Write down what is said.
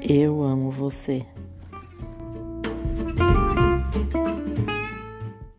Eu amo você.